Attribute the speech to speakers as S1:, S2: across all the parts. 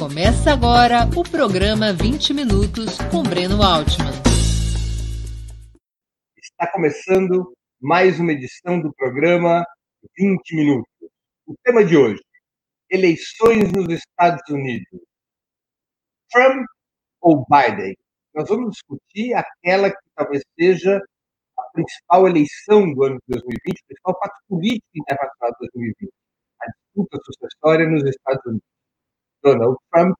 S1: Começa agora o programa 20 Minutos com Breno Altman.
S2: Está começando mais uma edição do programa 20 Minutos. O tema de hoje: eleições nos Estados Unidos. Trump ou Biden? Nós vamos discutir aquela que talvez seja a principal eleição do ano de 2020, o principal fato político internacional de 2020, a disputa sucessória nos Estados Unidos. Donald Trump,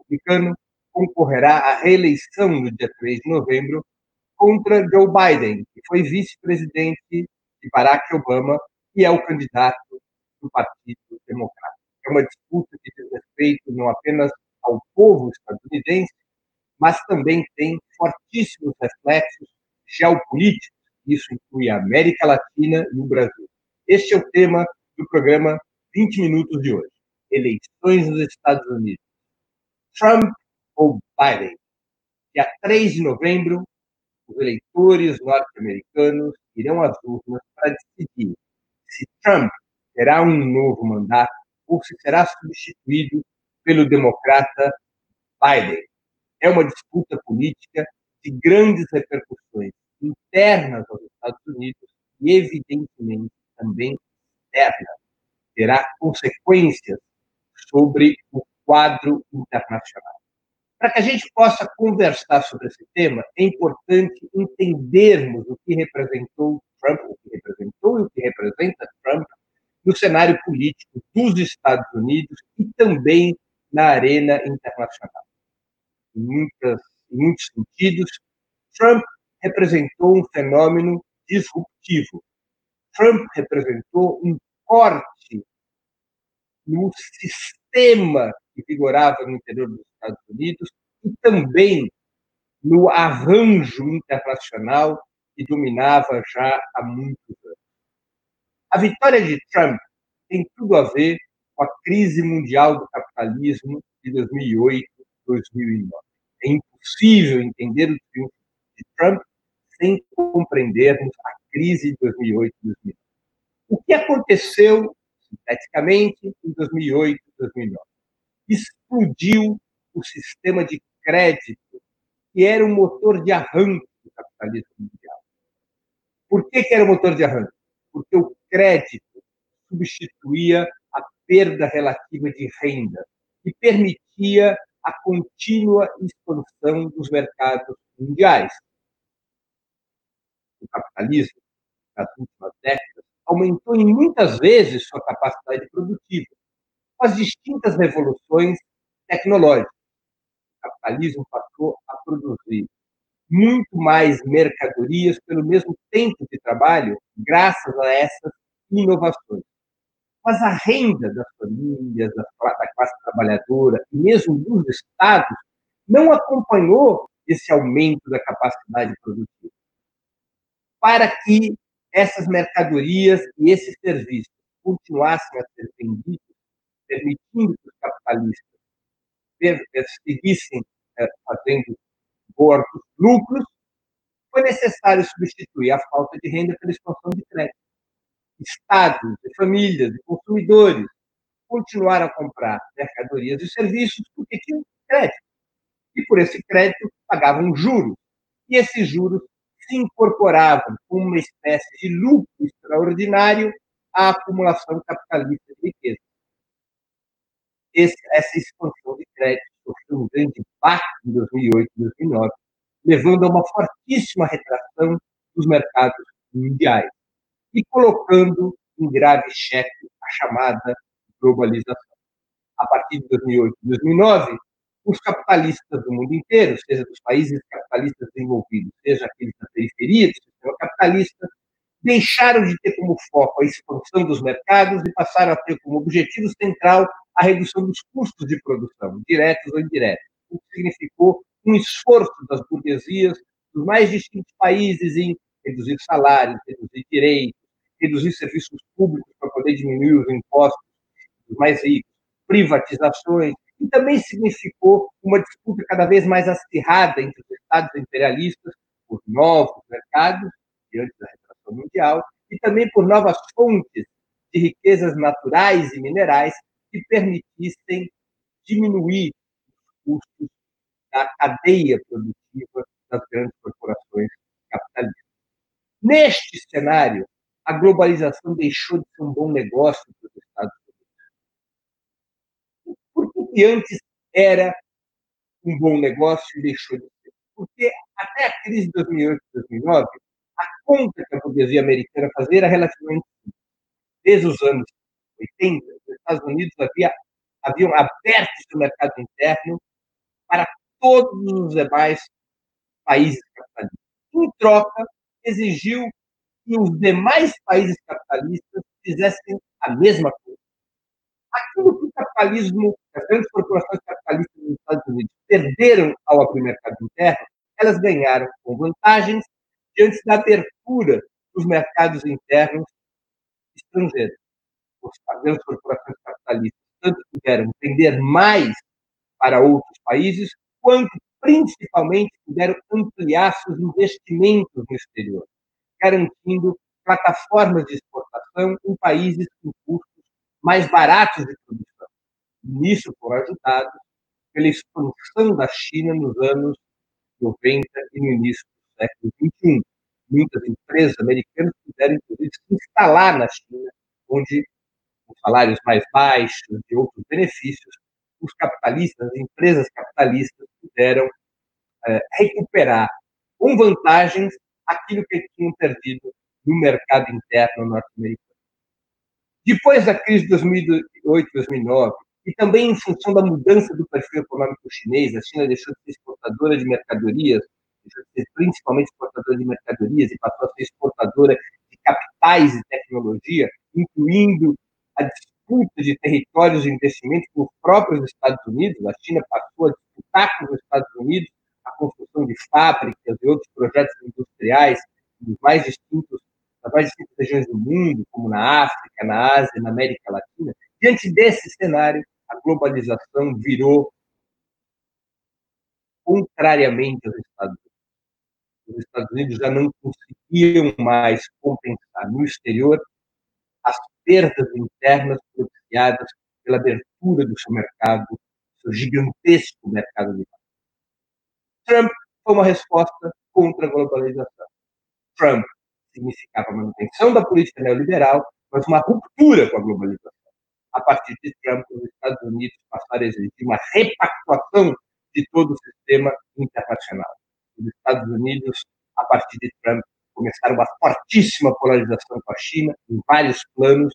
S2: republicano, concorrerá à reeleição no dia 3 de novembro contra Joe Biden, que foi vice-presidente de Barack Obama e é o candidato do Partido Democrata. É uma disputa que diz respeito não apenas ao povo estadunidense, mas também tem fortíssimos reflexos geopolíticos. Isso inclui a América Latina e o Brasil. Este é o tema do programa 20 Minutos de hoje eleições nos Estados Unidos. Trump ou Biden? Dia 3 de novembro, os eleitores norte-americanos irão às urnas para decidir se Trump terá um novo mandato ou se será substituído pelo democrata Biden. É uma disputa política de grandes repercussões internas aos Estados Unidos e, evidentemente, também externas. Terá consequências sobre o quadro internacional. Para que a gente possa conversar sobre esse tema, é importante entendermos o que representou Trump, o que representou e o que representa Trump no cenário político dos Estados Unidos e também na arena internacional. Em, muitas, em muitos sentidos, Trump representou um fenômeno disruptivo. Trump representou um corte no sistema que vigorava no interior dos Estados Unidos e também no arranjo internacional que dominava já há muitos anos. A vitória de Trump tem tudo a ver com a crise mundial do capitalismo de 2008, 2009. É impossível entender o triunfo de Trump sem compreendermos a crise de 2008 e 2009. O que aconteceu sinteticamente, em 2008 e 2009. Explodiu o sistema de crédito, que era o motor de arranque do capitalismo mundial. Por que, que era o motor de arranque? Porque o crédito substituía a perda relativa de renda e permitia a contínua expansão dos mercados mundiais. O capitalismo, nas últimas décadas, aumentou em muitas vezes sua capacidade produtiva, com as distintas revoluções tecnológicas. O capitalismo passou a produzir muito mais mercadorias pelo mesmo tempo de trabalho, graças a essas inovações. Mas a renda das famílias, da classe trabalhadora e mesmo dos estados não acompanhou esse aumento da capacidade produtiva. Para que essas mercadorias e esses serviços continuassem a ser vendidos, permitindo que os capitalistas seguissem eh, fazendo gordos lucros, foi necessário substituir a falta de renda pela expansão de crédito. Estados, e famílias e consumidores continuaram a comprar mercadorias e serviços porque tinham crédito. E por esse crédito pagavam juros. E esses juros se incorporavam como uma espécie de lucro extraordinário à acumulação capitalista de riqueza. Esse, essa expansão de crédito sofreu um grande impacto em 2008 e 2009, levando a uma fortíssima retração dos mercados mundiais e colocando em grave cheque a chamada globalização. A partir de 2008 e 2009, os capitalistas do mundo inteiro, seja dos países capitalistas desenvolvidos, seja aqueles da periferia do sistema capitalista, deixaram de ter como foco a expansão dos mercados e passaram a ter como objetivo central a redução dos custos de produção, diretos ou indiretos, o que significou um esforço das burguesias dos mais distintos países em reduzir salários, reduzir direitos, reduzir serviços públicos para poder diminuir os impostos dos mais ricos, privatizações, e também significou uma disputa cada vez mais acirrada entre os Estados imperialistas por novos mercados, diante da retração mundial, e também por novas fontes de riquezas naturais e minerais que permitissem diminuir os custos da cadeia produtiva das grandes corporações capitalistas. Neste cenário, a globalização deixou de ser um bom negócio para os Estados Unidos. Por que antes era um bom negócio deixou de ser? Porque até a crise de 2008 e 2009, a conta que a burguesia americana fazia era relativamente simples. Desde os anos 80, os Estados Unidos havia, haviam aberto seu mercado interno para todos os demais países capitalistas. Em troca, exigiu que os demais países capitalistas fizessem a mesma coisa. Aquilo que o capitalismo, as grandes corporações capitalistas dos Estados Unidos perderam ao abrir o mercado interno, elas ganharam com vantagens diante da abertura dos mercados internos estrangeiros. As grandes corporações capitalistas tanto puderam vender mais para outros países, quanto principalmente puderam ampliar seus investimentos no exterior, garantindo plataformas de exportação em países com custos mais baratos de produção. Nisso foram ajudados pela expansão da China nos anos 90 e no início do século XXI. Muitas empresas americanas puderam, inclusive, se instalar na China, onde com salários mais baixos e outros benefícios, os capitalistas, as empresas capitalistas puderam é, recuperar com vantagens aquilo que tinham perdido no mercado interno norte-americano. Depois da crise de 2008, 2009, e também em função da mudança do perfil econômico chinês, a China deixou de ser exportadora de mercadorias, deixou de ser principalmente exportadora de mercadorias e passou a ser exportadora de capitais e tecnologia, incluindo a disputa de territórios de investimento com os próprios Estados Unidos. A China passou a disputar com os Estados Unidos a construção de fábricas e outros projetos industriais nos mais distintos, nas mais distintas regiões do mundo, como na África, na Ásia, na América Latina. Diante desse cenário, a globalização virou contrariamente aos Estados Unidos. Os Estados Unidos já não conseguiam mais compensar no exterior as perdas internas propiciadas pela abertura do seu mercado, seu gigantesco mercado de Trump foi uma resposta contra a globalização. Trump significava a manutenção da política neoliberal, mas uma ruptura com a globalização. A partir de Trump, os Estados Unidos passaram a exigir uma repactuação de todo o sistema internacional. Os Estados Unidos, a partir de Trump, começaram uma fortíssima polarização com a China em vários planos,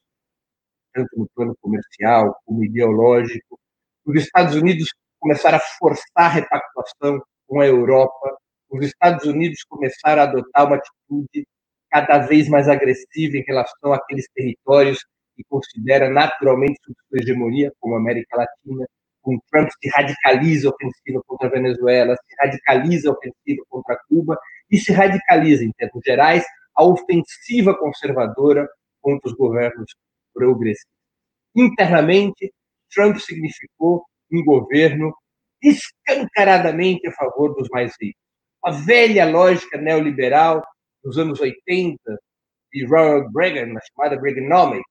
S2: tanto no plano comercial como ideológico. Os Estados Unidos começaram a forçar a repactuação com a Europa. Os Estados Unidos começaram a adotar uma atitude cada vez mais agressiva em relação àqueles territórios que considera naturalmente sua hegemonia, como a América Latina. Com Trump se radicaliza a ofensiva contra a Venezuela, se radicaliza a ofensiva contra Cuba e se radicaliza, em termos gerais, a ofensiva conservadora contra os governos progressistas. Internamente, Trump significou um governo escancaradamente a favor dos mais ricos. A velha lógica neoliberal dos anos 80 de Ronald Reagan, a chamada Reaganomics,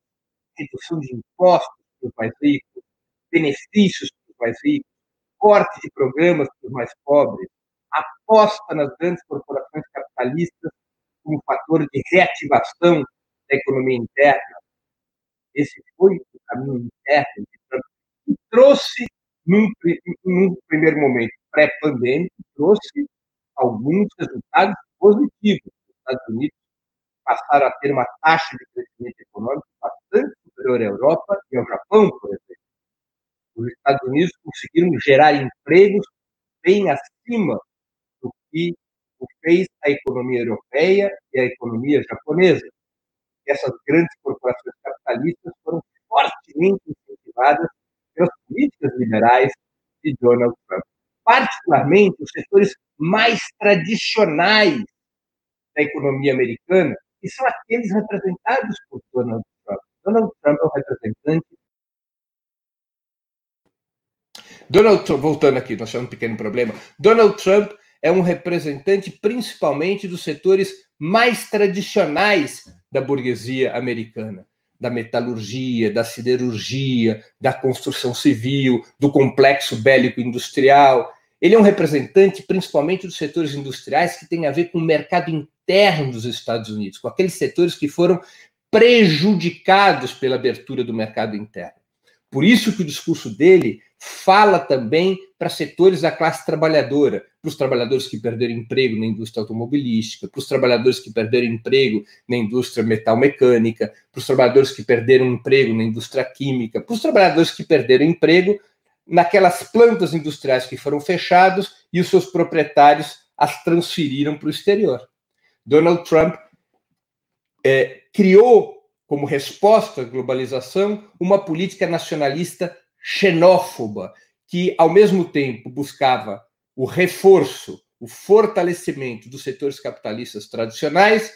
S2: redução de impostos para os mais ricos, benefícios para os mais ricos, corte de programas para os mais pobres, aposta nas grandes corporações capitalistas como fator de reativação da economia interna. Esse foi o caminho interno que trouxe num, num primeiro momento pré-pandêmico, trouxe alguns resultados positivos. Os Estados Unidos passaram a ter uma taxa de crescimento econômico bastante superior à Europa e ao Japão, por exemplo. Os Estados Unidos conseguiram gerar empregos bem acima do que o fez a economia europeia e a economia japonesa. Essas grandes corporações capitalistas foram fortemente incentivadas pelas políticas liberais de Donald Trump. Particularmente os setores mais tradicionais da economia americana, que são aqueles representados por Donald Trump. Donald Trump é o representante. Donald Trump, voltando aqui, nós tivemos um pequeno problema. Donald Trump é um representante principalmente dos setores mais tradicionais da burguesia americana da metalurgia, da siderurgia, da construção civil, do complexo bélico industrial. Ele é um representante principalmente dos setores industriais que têm a ver com o mercado interno dos Estados Unidos, com aqueles setores que foram prejudicados pela abertura do mercado interno. Por isso que o discurso dele fala também para setores da classe trabalhadora, para os trabalhadores que perderam emprego na indústria automobilística, para os trabalhadores que perderam emprego na indústria metalmecânica, para os trabalhadores que perderam emprego na indústria química, para os trabalhadores que perderam emprego naquelas plantas industriais que foram fechadas e os seus proprietários as transferiram para o exterior. Donald Trump é, criou como resposta à globalização, uma política nacionalista xenófoba, que, ao mesmo tempo, buscava o reforço, o fortalecimento dos setores capitalistas tradicionais,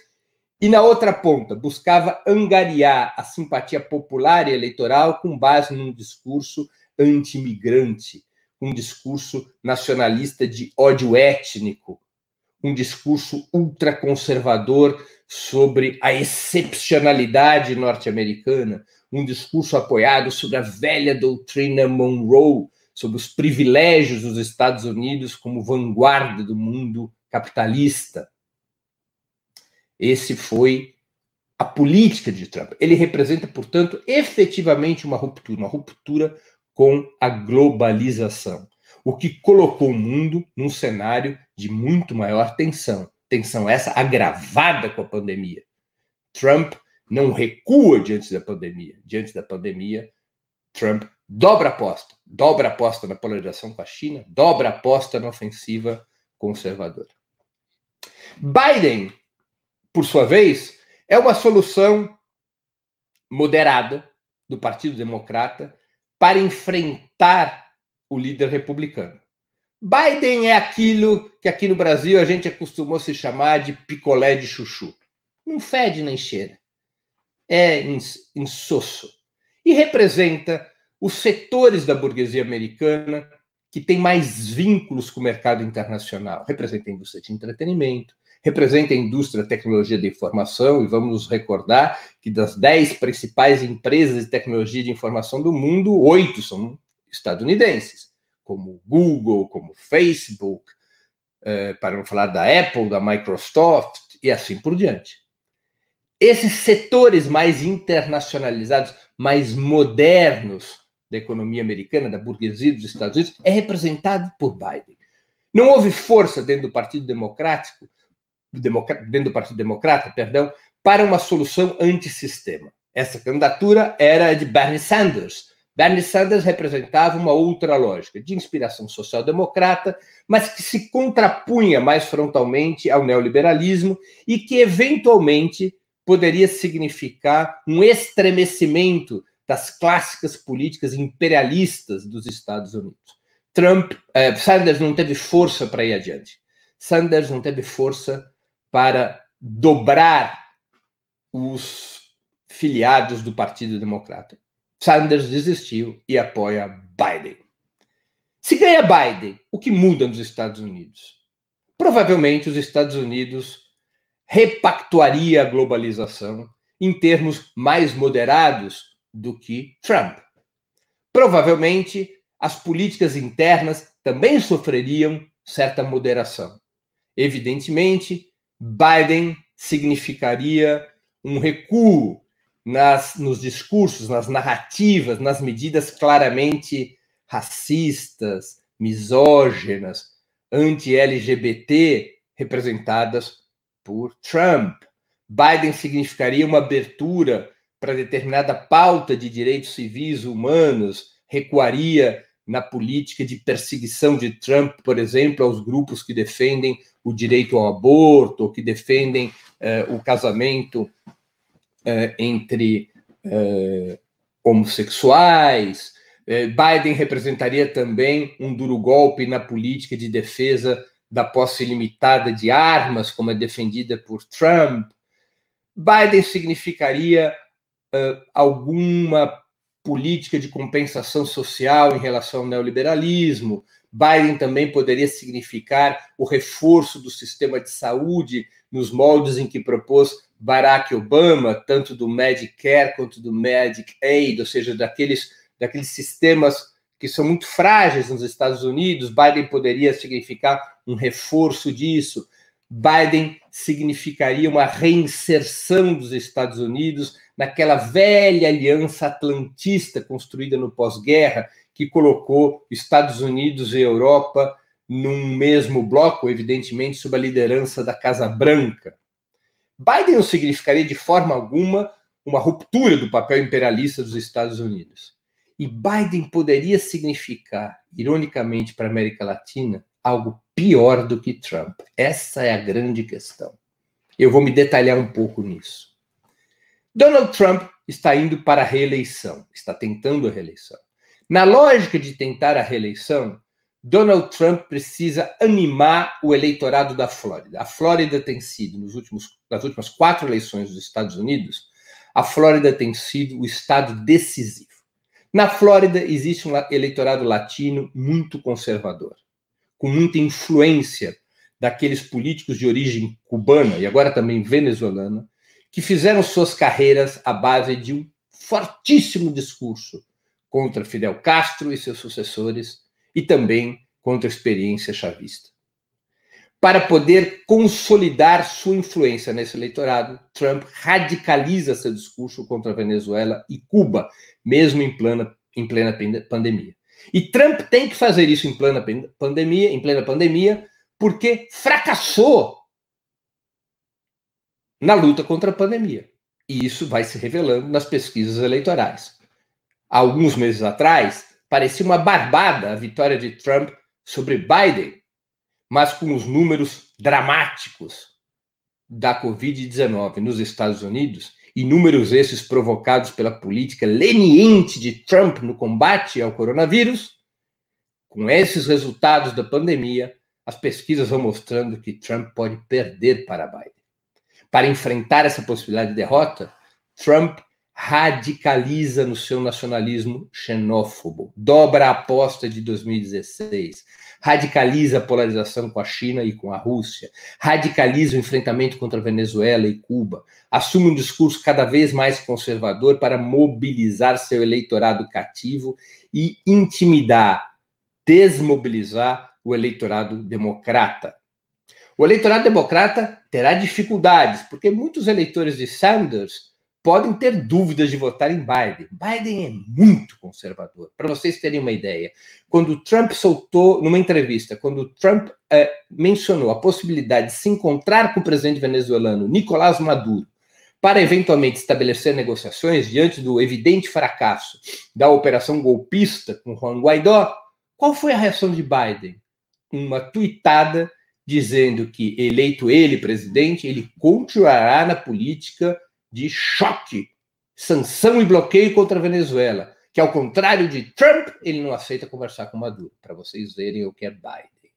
S2: e, na outra ponta, buscava angariar a simpatia popular e eleitoral com base num discurso anti-imigrante, um discurso nacionalista de ódio étnico, um discurso ultraconservador sobre a excepcionalidade norte-americana, um discurso apoiado sobre a velha doutrina Monroe, sobre os privilégios dos Estados Unidos como vanguarda do mundo capitalista. Esse foi a política de Trump. Ele representa, portanto, efetivamente uma ruptura, uma ruptura com a globalização, o que colocou o mundo num cenário de muito maior tensão tensão essa agravada com a pandemia. Trump não recua diante da pandemia. Diante da pandemia, Trump dobra a aposta, dobra a aposta na polarização com a China, dobra a aposta na ofensiva conservadora. Biden, por sua vez, é uma solução moderada do Partido Democrata para enfrentar o líder republicano. Biden é aquilo que aqui no Brasil a gente acostumou se chamar de picolé de chuchu. Não fede nem cheira. É insosso. E representa os setores da burguesia americana que têm mais vínculos com o mercado internacional. Representa a indústria de entretenimento, representa a indústria da tecnologia de informação, e vamos nos recordar que das dez principais empresas de tecnologia de informação do mundo, oito são estadunidenses como Google, como Facebook, eh, para não falar da Apple, da Microsoft e assim por diante. Esses setores mais internacionalizados, mais modernos da economia americana, da burguesia dos Estados Unidos, é representado por Biden. Não houve força dentro do Partido Democrático, dentro do Partido Democrata, perdão, para uma solução antissistema. Essa candidatura era de Bernie Sanders, Bernie Sanders representava uma outra lógica, de inspiração social-democrata, mas que se contrapunha mais frontalmente ao neoliberalismo e que, eventualmente, poderia significar um estremecimento das clássicas políticas imperialistas dos Estados Unidos. Trump, eh, Sanders não teve força para ir adiante. Sanders não teve força para dobrar os filiados do Partido Democrata. Sanders desistiu e apoia Biden. Se ganha Biden, o que muda nos Estados Unidos? Provavelmente os Estados Unidos repactuaria a globalização em termos mais moderados do que Trump. Provavelmente as políticas internas também sofreriam certa moderação. Evidentemente, Biden significaria um recuo nas, nos discursos, nas narrativas, nas medidas claramente racistas, misóginas, anti-LGBT representadas por Trump. Biden significaria uma abertura para determinada pauta de direitos civis humanos, recuaria na política de perseguição de Trump, por exemplo, aos grupos que defendem o direito ao aborto, ou que defendem uh, o casamento uh, entre uh, homossexuais. Uh, Biden representaria também um duro golpe na política de defesa da posse ilimitada de armas, como é defendida por Trump. Biden significaria alguma política de compensação social em relação ao neoliberalismo. Biden também poderia significar o reforço do sistema de saúde nos moldes em que propôs Barack Obama, tanto do Medicare quanto do Medicaid, ou seja, daqueles, daqueles sistemas que são muito frágeis nos Estados Unidos. Biden poderia significar um reforço disso. Biden significaria uma reinserção dos Estados Unidos naquela velha aliança atlantista construída no pós-guerra, que colocou Estados Unidos e Europa num mesmo bloco, evidentemente, sob a liderança da Casa Branca. Biden não significaria de forma alguma uma ruptura do papel imperialista dos Estados Unidos. E Biden poderia significar, ironicamente, para a América Latina, algo pior do que Trump. Essa é a grande questão. Eu vou me detalhar um pouco nisso. Donald Trump está indo para a reeleição, está tentando a reeleição. Na lógica de tentar a reeleição, Donald Trump precisa animar o eleitorado da Flórida. A Flórida tem sido, nos últimos, nas últimas quatro eleições dos Estados Unidos, a Flórida tem sido o estado decisivo. Na Flórida existe um eleitorado latino muito conservador, com muita influência daqueles políticos de origem cubana e agora também venezuelana, que fizeram suas carreiras à base de um fortíssimo discurso contra Fidel Castro e seus sucessores e também contra a experiência chavista. Para poder consolidar sua influência nesse eleitorado, Trump radicaliza seu discurso contra a Venezuela e Cuba, mesmo em plena, em plena pandemia. E Trump tem que fazer isso em plena pandemia, em plena pandemia, porque fracassou na luta contra a pandemia. E isso vai se revelando nas pesquisas eleitorais. Alguns meses atrás, parecia uma barbada a vitória de Trump sobre Biden, mas com os números dramáticos da Covid-19 nos Estados Unidos, e números esses provocados pela política leniente de Trump no combate ao coronavírus, com esses resultados da pandemia, as pesquisas vão mostrando que Trump pode perder para Biden. Para enfrentar essa possibilidade de derrota, Trump radicaliza no seu nacionalismo xenófobo, dobra a aposta de 2016, radicaliza a polarização com a China e com a Rússia, radicaliza o enfrentamento contra a Venezuela e Cuba, assume um discurso cada vez mais conservador para mobilizar seu eleitorado cativo e intimidar, desmobilizar o eleitorado democrata. O eleitorado democrata terá dificuldades, porque muitos eleitores de Sanders podem ter dúvidas de votar em Biden. Biden é muito conservador. Para vocês terem uma ideia, quando Trump soltou, numa entrevista, quando Trump é, mencionou a possibilidade de se encontrar com o presidente venezuelano Nicolás Maduro para eventualmente estabelecer negociações diante do evidente fracasso da operação golpista com Juan Guaidó, qual foi a reação de Biden? Uma tuitada dizendo que, eleito ele presidente, ele continuará na política de choque, sanção e bloqueio contra a Venezuela, que, ao contrário de Trump, ele não aceita conversar com Maduro, para vocês verem o que é Biden.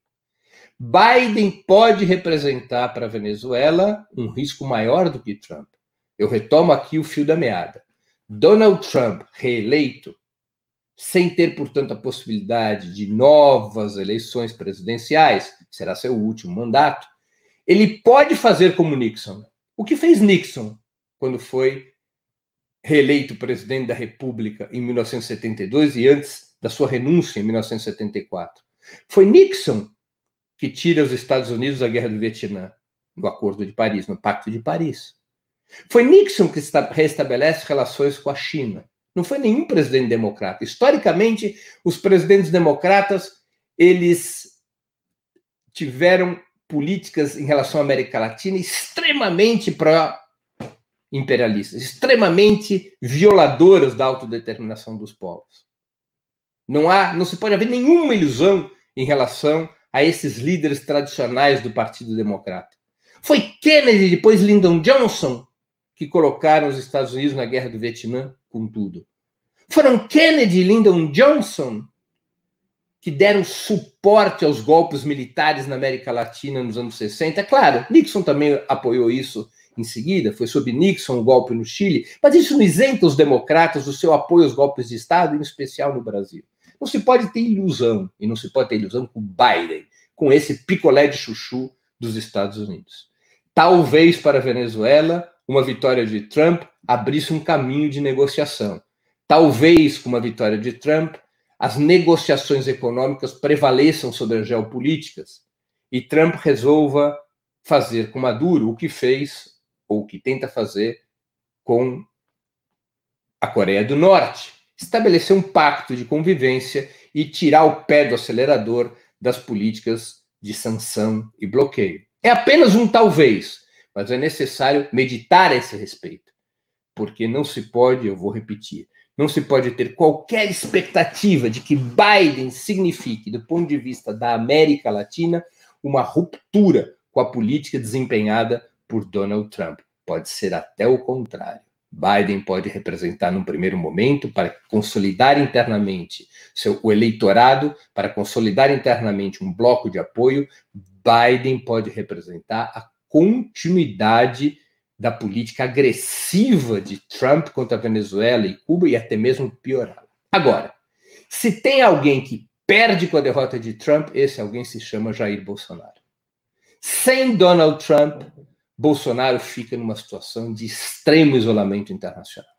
S2: Biden pode representar para a Venezuela um risco maior do que Trump. Eu retomo aqui o fio da meada. Donald Trump, reeleito, sem ter, portanto, a possibilidade de novas eleições presidenciais, será seu último mandato, ele pode fazer como Nixon. O que fez Nixon quando foi reeleito presidente da República em 1972 e antes da sua renúncia em 1974? Foi Nixon que tira os Estados Unidos da Guerra do Vietnã, no Acordo de Paris, no Pacto de Paris. Foi Nixon que restabelece relações com a China. Não foi nenhum presidente democrata. Historicamente, os presidentes democratas eles tiveram políticas em relação à América Latina extremamente pró-imperialistas, extremamente violadoras da autodeterminação dos povos. Não há, não se pode haver nenhuma ilusão em relação a esses líderes tradicionais do Partido Democrata. Foi Kennedy, depois Lyndon Johnson, que colocaram os Estados Unidos na guerra do Vietnã com tudo. Foram Kennedy e Lyndon Johnson que deram suporte aos golpes militares na América Latina nos anos 60. Claro, Nixon também apoiou isso em seguida, foi sob Nixon o golpe no Chile, mas isso não isenta os democratas do seu apoio aos golpes de Estado, em especial no Brasil. Não se pode ter ilusão, e não se pode ter ilusão com Biden, com esse picolé de chuchu dos Estados Unidos. Talvez para a Venezuela, uma vitória de Trump abrisse um caminho de negociação. Talvez, com uma vitória de Trump, as negociações econômicas prevaleçam sobre as geopolíticas e Trump resolva fazer com Maduro o que fez, ou que tenta fazer, com a Coreia do Norte. Estabelecer um pacto de convivência e tirar o pé do acelerador das políticas de sanção e bloqueio. É apenas um talvez, mas é necessário meditar a esse respeito, porque não se pode, eu vou repetir, não se pode ter qualquer expectativa de que Biden signifique, do ponto de vista da América Latina, uma ruptura com a política desempenhada por Donald Trump. Pode ser até o contrário. Biden pode representar, num primeiro momento, para consolidar internamente seu, o eleitorado, para consolidar internamente um bloco de apoio, Biden pode representar a continuidade da política agressiva de Trump contra a Venezuela e Cuba e até mesmo piorá-la. Agora, se tem alguém que perde com a derrota de Trump, esse alguém se chama Jair Bolsonaro. Sem Donald Trump, Bolsonaro fica numa situação de extremo isolamento internacional.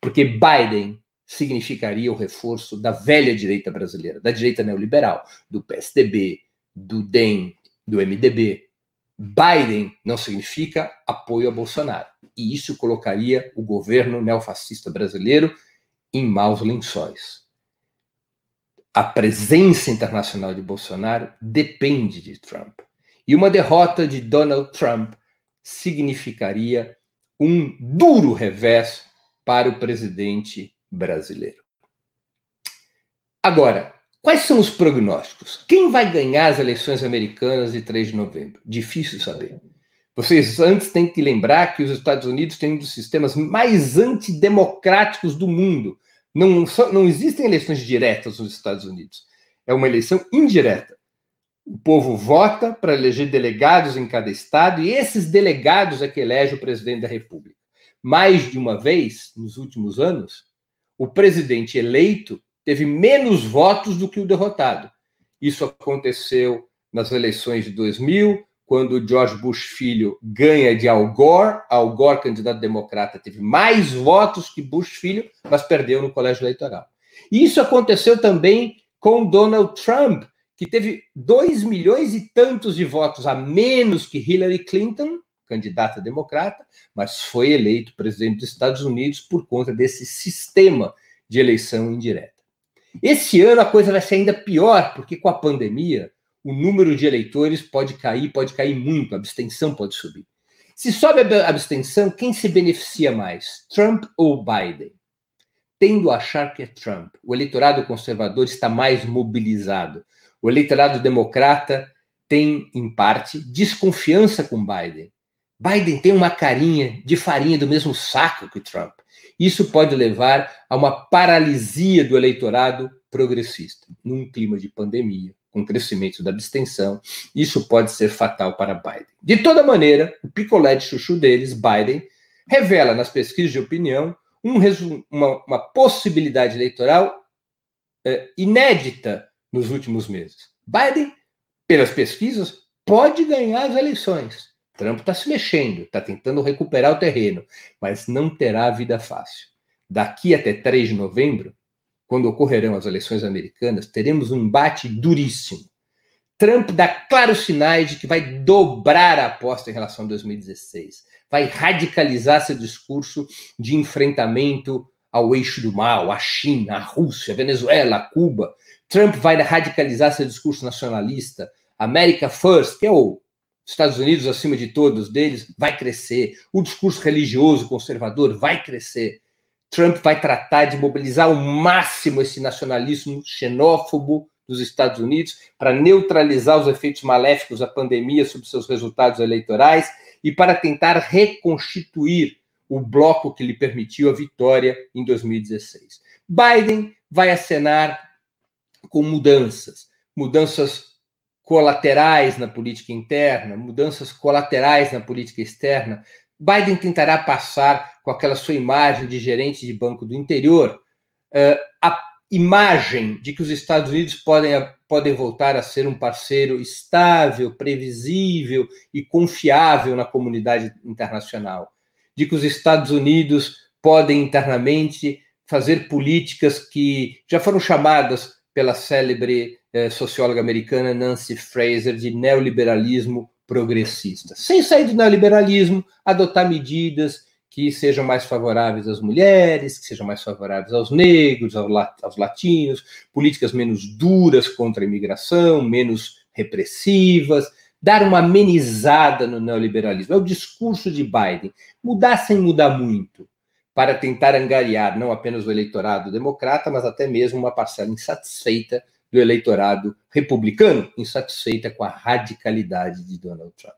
S2: Porque Biden significaria o reforço da velha direita brasileira, da direita neoliberal, do PSDB, do DEM, do MDB. Biden não significa apoio a Bolsonaro. E isso colocaria o governo neofascista brasileiro em maus lençóis. A presença internacional de Bolsonaro depende de Trump. E uma derrota de Donald Trump significaria um duro revés para o presidente brasileiro. Agora, quais são os prognósticos? Quem vai ganhar as eleições americanas de 3 de novembro? Difícil saber. Vocês antes têm que lembrar que os Estados Unidos têm um dos sistemas mais antidemocráticos do mundo. Não, não existem eleições diretas nos Estados Unidos. É uma eleição indireta. O povo vota para eleger delegados em cada estado e esses delegados é que elege o presidente da República. Mais de uma vez, nos últimos anos, o presidente eleito teve menos votos do que o derrotado. Isso aconteceu nas eleições de 2000, quando George Bush filho ganha de Al Gore. Al Gore, candidato democrata, teve mais votos que Bush filho, mas perdeu no colégio eleitoral. Isso aconteceu também com Donald Trump, que teve 2 milhões e tantos de votos a menos que Hillary Clinton, candidata democrata, mas foi eleito presidente dos Estados Unidos por conta desse sistema de eleição indireta. Esse ano a coisa vai ser ainda pior, porque com a pandemia, o número de eleitores pode cair, pode cair muito, a abstenção pode subir. Se sobe a abstenção, quem se beneficia mais, Trump ou Biden? Tendo a achar que é Trump, o eleitorado conservador está mais mobilizado, o eleitorado democrata tem, em parte, desconfiança com Biden. Biden tem uma carinha de farinha do mesmo saco que Trump. Isso pode levar a uma paralisia do eleitorado progressista, num clima de pandemia, com crescimento da abstenção. Isso pode ser fatal para Biden. De toda maneira, o picolé de chuchu deles, Biden, revela nas pesquisas de opinião um uma, uma possibilidade eleitoral é, inédita nos últimos meses. Biden, pelas pesquisas, pode ganhar as eleições. Trump está se mexendo, está tentando recuperar o terreno, mas não terá vida fácil. Daqui até 3 de novembro, quando ocorrerão as eleições americanas, teremos um embate duríssimo. Trump dá claros sinais de que vai dobrar a aposta em relação a 2016. Vai radicalizar seu discurso de enfrentamento ao eixo do mal, a China, a Rússia, a Venezuela, a Cuba, Trump vai radicalizar seu discurso nacionalista. America First, que é o Estados Unidos acima de todos deles, vai crescer. O discurso religioso conservador vai crescer. Trump vai tratar de mobilizar ao máximo esse nacionalismo xenófobo dos Estados Unidos para neutralizar os efeitos maléficos da pandemia sobre seus resultados eleitorais e para tentar reconstituir o bloco que lhe permitiu a vitória em 2016. Biden vai acenar com mudanças, mudanças colaterais na política interna, mudanças colaterais na política externa. Biden tentará passar com aquela sua imagem de gerente de banco do interior uh, a imagem de que os Estados Unidos podem, podem voltar a ser um parceiro estável, previsível e confiável na comunidade internacional, de que os Estados Unidos podem internamente fazer políticas que já foram chamadas pela célebre eh, socióloga americana Nancy Fraser de neoliberalismo progressista. Sem sair do neoliberalismo, adotar medidas que sejam mais favoráveis às mulheres, que sejam mais favoráveis aos negros, aos latinos, políticas menos duras contra a imigração, menos repressivas, dar uma amenizada no neoliberalismo. É o discurso de Biden. Mudar sem mudar muito, para tentar angariar não apenas o eleitorado democrata, mas até mesmo uma parcela insatisfeita do eleitorado republicano, insatisfeita com a radicalidade de Donald Trump.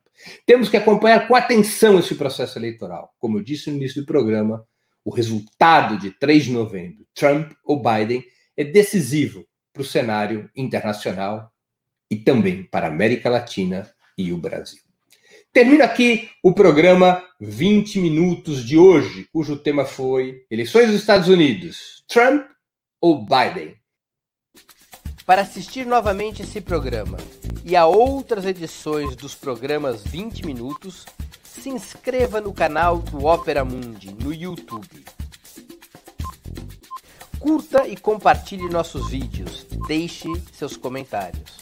S2: Temos que acompanhar com atenção esse processo eleitoral. Como eu disse no início do programa, o resultado de 3 de novembro, Trump ou Biden, é decisivo para o cenário internacional e também para a América Latina e o Brasil. Termino aqui o programa 20 Minutos de hoje, cujo tema foi Eleições dos Estados Unidos: Trump ou Biden?
S3: Para assistir novamente esse programa e a outras edições dos programas 20 Minutos, se inscreva no canal do Opera Mundi no YouTube. Curta e compartilhe nossos vídeos, deixe seus comentários.